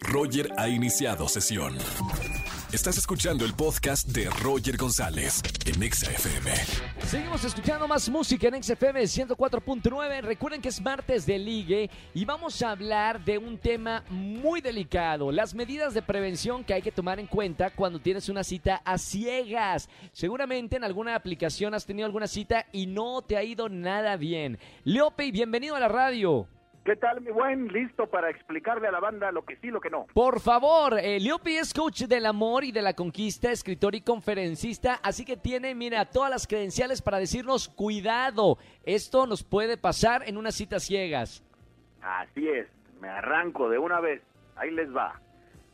Roger ha iniciado sesión. Estás escuchando el podcast de Roger González en Exa FM. Seguimos escuchando más música en XFM 104.9. Recuerden que es martes de ligue y vamos a hablar de un tema muy delicado, las medidas de prevención que hay que tomar en cuenta cuando tienes una cita a ciegas. Seguramente en alguna aplicación has tenido alguna cita y no te ha ido nada bien. Leope, bienvenido a la radio. ¿Qué tal, mi buen? Listo para explicarle a la banda lo que sí, lo que no. Por favor, eh, Leopi es coach del amor y de la conquista, escritor y conferencista, así que tiene, mira, todas las credenciales para decirnos, cuidado, esto nos puede pasar en unas citas ciegas. Así es, me arranco de una vez, ahí les va.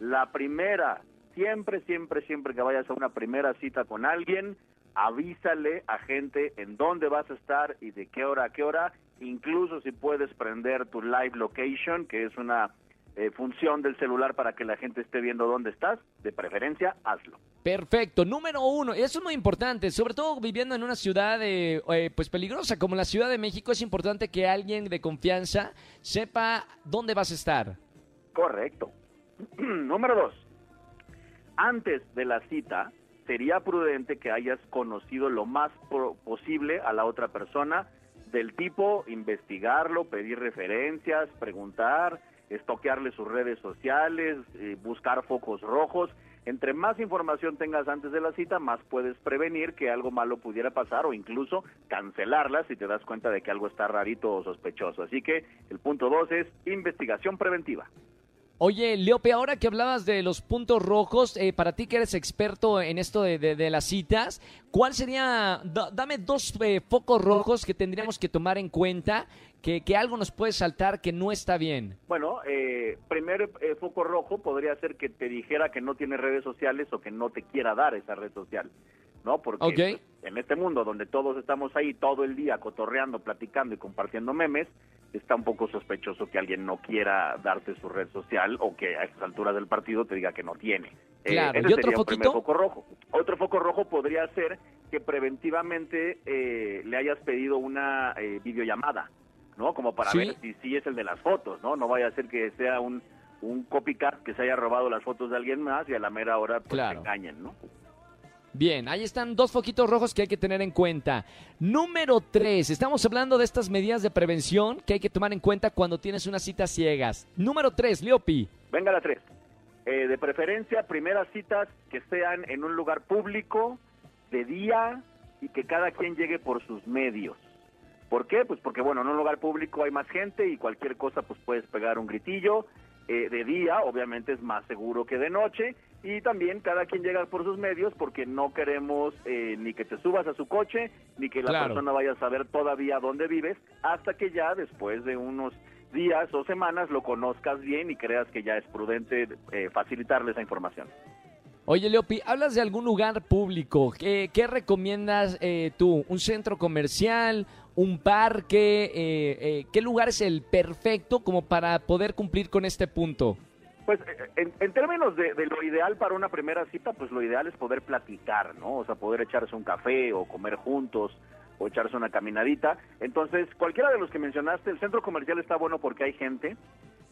La primera, siempre, siempre, siempre que vayas a una primera cita con alguien, avísale a gente en dónde vas a estar y de qué hora a qué hora incluso si puedes prender tu live location, que es una eh, función del celular para que la gente esté viendo dónde estás, de preferencia, hazlo. Perfecto. Número uno, eso es muy importante, sobre todo viviendo en una ciudad eh, eh, pues peligrosa como la Ciudad de México, es importante que alguien de confianza sepa dónde vas a estar. Correcto. Número dos, antes de la cita, sería prudente que hayas conocido lo más posible a la otra persona, del tipo investigarlo, pedir referencias, preguntar, estoquearle sus redes sociales, eh, buscar focos rojos. Entre más información tengas antes de la cita, más puedes prevenir que algo malo pudiera pasar o incluso cancelarla si te das cuenta de que algo está rarito o sospechoso. Así que el punto dos es investigación preventiva. Oye, Leope, ahora que hablabas de los puntos rojos, eh, para ti que eres experto en esto de, las citas, ¿cuál sería, dame dos eh, focos rojos que tendríamos que tomar en cuenta, que, que, algo nos puede saltar que no está bien? Bueno, eh, primer eh, foco rojo podría ser que te dijera que no tiene redes sociales o que no te quiera dar esa red social. ¿no? Porque en este mundo donde todos estamos ahí todo el día cotorreando, platicando y compartiendo memes, está un poco sospechoso que alguien no quiera darte su red social o que a estas alturas del partido te diga que no tiene. Eh, claro. ese sería otro primer foco rojo. Otro foco rojo podría ser que preventivamente eh, le hayas pedido una eh, videollamada, ¿no? Como para ver si sí es el de las fotos, ¿no? No vaya a ser que sea un un copycat que se haya robado las fotos de alguien más y a la mera hora pues, te engañen, ¿no? Bien, ahí están dos foquitos rojos que hay que tener en cuenta. Número tres, estamos hablando de estas medidas de prevención que hay que tomar en cuenta cuando tienes unas citas ciegas. Número tres, Leopi. Venga la tres. Eh, de preferencia, primeras citas que sean en un lugar público, de día y que cada quien llegue por sus medios. ¿Por qué? Pues porque, bueno, en un lugar público hay más gente y cualquier cosa, pues puedes pegar un gritillo. Eh, de día, obviamente es más seguro que de noche y también cada quien llega por sus medios porque no queremos eh, ni que te subas a su coche ni que la persona vaya a saber todavía dónde vives hasta que ya después de unos días o semanas lo conozcas bien y creas que ya es prudente eh, facilitarle esa información. Oye, Leopi, hablas de algún lugar público. ¿Qué, recomiendas eh, tú? ¿Un centro comercial? ¿Un parque? ¿Qué lugar es el perfecto como para poder cumplir con este punto? Pues en, términos de, lo ideal para una primera cita, pues lo ideal es poder platicar, ¿no? O sea, poder echarse un café o comer juntos o echarse una caminadita. Entonces, cualquiera de los que mencionaste, el centro comercial está bueno porque hay gente.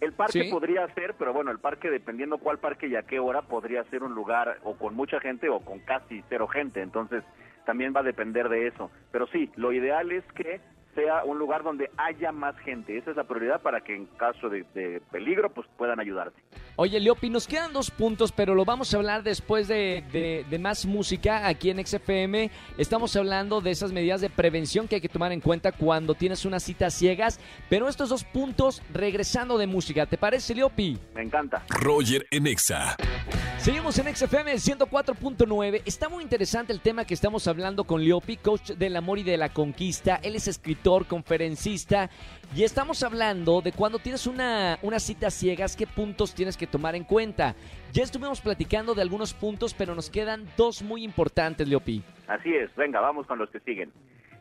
El parque podría ser, pero bueno, el parque, dependiendo cuál parque y a qué hora, podría ser un lugar o con mucha gente o con casi cero gente. Entonces, también va a depender de eso. Pero sí, lo ideal es que sea un lugar donde haya más gente. Esa es la prioridad para que en caso de, peligro pues puedan ayudarte. Oye, Leopi, nos quedan dos puntos, pero lo vamos a hablar después de, más música aquí en XFM. Estamos hablando de esas medidas de prevención que hay que tomar en cuenta cuando tienes unas citas ciegas, pero estos dos puntos regresando de música. ¿Te parece, Leopi? Me encanta. Roger en Exa. Seguimos en XFM 104.9. Está muy interesante el tema que estamos hablando con Leopi, coach del amor y de la conquista. Él es escritor, conferencista. Y estamos hablando de cuando tienes una, una cita ciegas, qué puntos tienes que tomar en cuenta. Ya estuvimos platicando de algunos puntos, pero nos quedan dos muy importantes, Leopi. Así es, venga, vamos con los que siguen.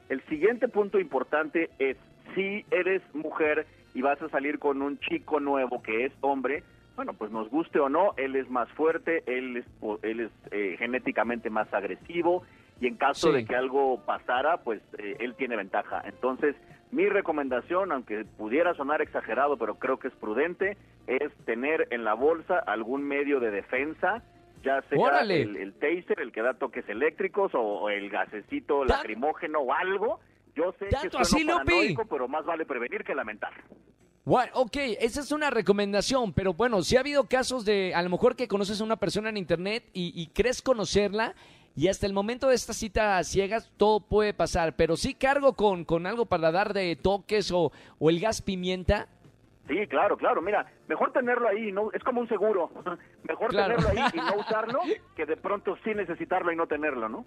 El siguiente punto importante es si eres mujer y vas a salir con un chico nuevo que es hombre, bueno, pues nos guste o no, él es más fuerte, él es, él es eh, genéticamente más agresivo y en caso de que algo pasara, pues eh, él tiene ventaja. Entonces, mi recomendación, aunque pudiera sonar exagerado, pero creo que es prudente, es tener en la bolsa algún medio de defensa, ya sea el, el, taser, el que da toques eléctricos, o, el gasecito lacrimógeno o algo. Yo sé que es paranoico, pero más vale prevenir que lamentar. Bueno, ok, esa es una recomendación, pero bueno, si ha habido casos de a lo mejor que conoces a una persona en internet y, crees conocerla y hasta el momento de esta cita ciegas todo puede pasar, pero sí cargo con, con algo para dar de toques o, o el gas pimienta. Sí, claro, claro. Mira, mejor tenerlo ahí, no es como un seguro. Mejor tenerlo ahí y no usarlo que de pronto sí necesitarlo y no tenerlo, ¿no?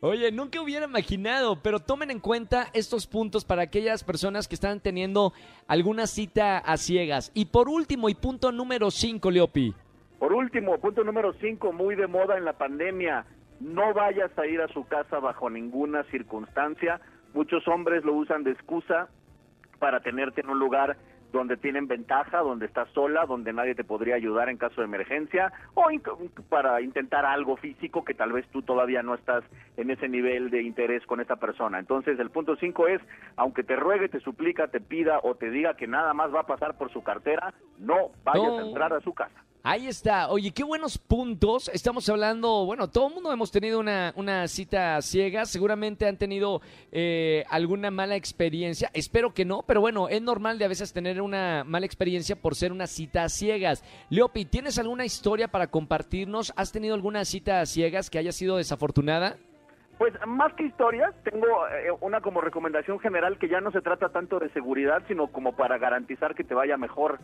Oye, nunca hubiera imaginado, pero tomen en cuenta estos puntos para aquellas personas que están teniendo alguna cita a ciegas. Y por último, y punto número 5, Leopi. Por último, punto número 5, muy de moda en la pandemia. No vayas a ir a su casa bajo ninguna circunstancia. Muchos hombres lo usan de excusa para tenerte en un lugar donde tienen ventaja, donde estás sola, donde nadie te podría ayudar en caso de emergencia, o para intentar algo físico que tal vez tú todavía no estás en ese nivel de interés con esta persona. Entonces, el punto cinco es, aunque te ruegue, te suplica, te pida o te diga que nada más va a pasar por su cartera, no vayas a entrar a su casa. Ahí está. Oye, qué buenos puntos. Estamos hablando, bueno, todo el mundo hemos tenido una, una cita ciega. Seguramente han tenido eh, alguna mala experiencia. Espero que no, pero bueno, es normal de a veces tener una mala experiencia por ser una cita ciegas. Leopi, ¿tienes alguna historia para compartirnos? ¿Has tenido alguna cita ciegas que haya sido desafortunada? Pues más que historias, tengo eh, una como recomendación general que ya no se trata tanto de seguridad, sino como para garantizar que te vaya mejor.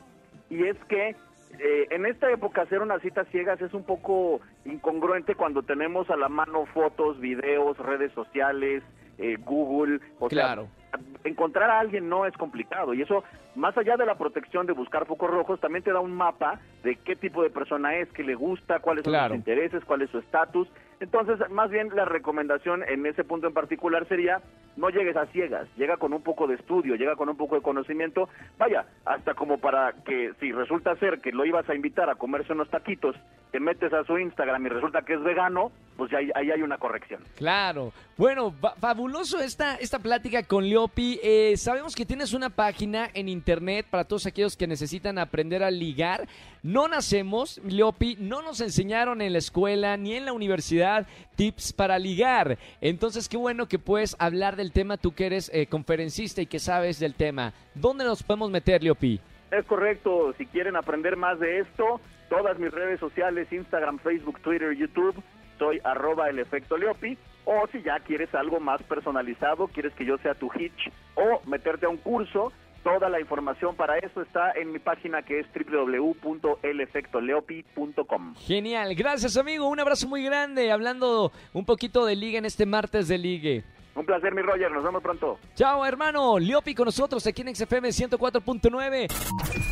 Y es que eh, en esta época hacer unas citas ciegas es un poco incongruente cuando tenemos a la mano fotos, videos, redes sociales, eh, Google, o claro. sea, encontrar a alguien no es complicado y eso, más allá de la protección de buscar focos rojos, también te da un mapa de qué tipo de persona es, qué le gusta, cuáles son sus intereses, cuál es su estatus. Entonces, más bien la recomendación en ese punto en particular sería no llegues a ciegas, llega con un poco de estudio, llega con un poco de conocimiento, vaya, hasta como para que si resulta ser que lo ibas a invitar a comerse unos taquitos, te metes a su Instagram y resulta que es vegano, pues ahí, ahí hay una corrección. Claro. Bueno, fabuloso esta, esta plática con Leopi. Eh, sabemos que tienes una página en internet para todos aquellos que necesitan aprender a ligar. No nacemos, Leopi, no nos enseñaron en la escuela ni en la universidad tips para ligar. Entonces, qué bueno que puedes hablar del tema tú que eres eh, conferencista y que sabes del tema. ¿Dónde nos podemos meter, Leopi? Es correcto. Si quieren aprender más de esto, todas mis redes sociales, Instagram, Facebook, Twitter, YouTube, soy arroba el efecto Leopi. O si ya quieres algo más personalizado, quieres que yo sea tu hitch o meterte a un curso, Toda la información para eso está en mi página que es www.elefectoleopi.com. Genial, gracias amigo, un abrazo muy grande, hablando un poquito de liga en este martes de ligue. Un placer, mi Roger, nos vemos pronto. Chao, hermano, Leopi con nosotros aquí en XFM 104.9.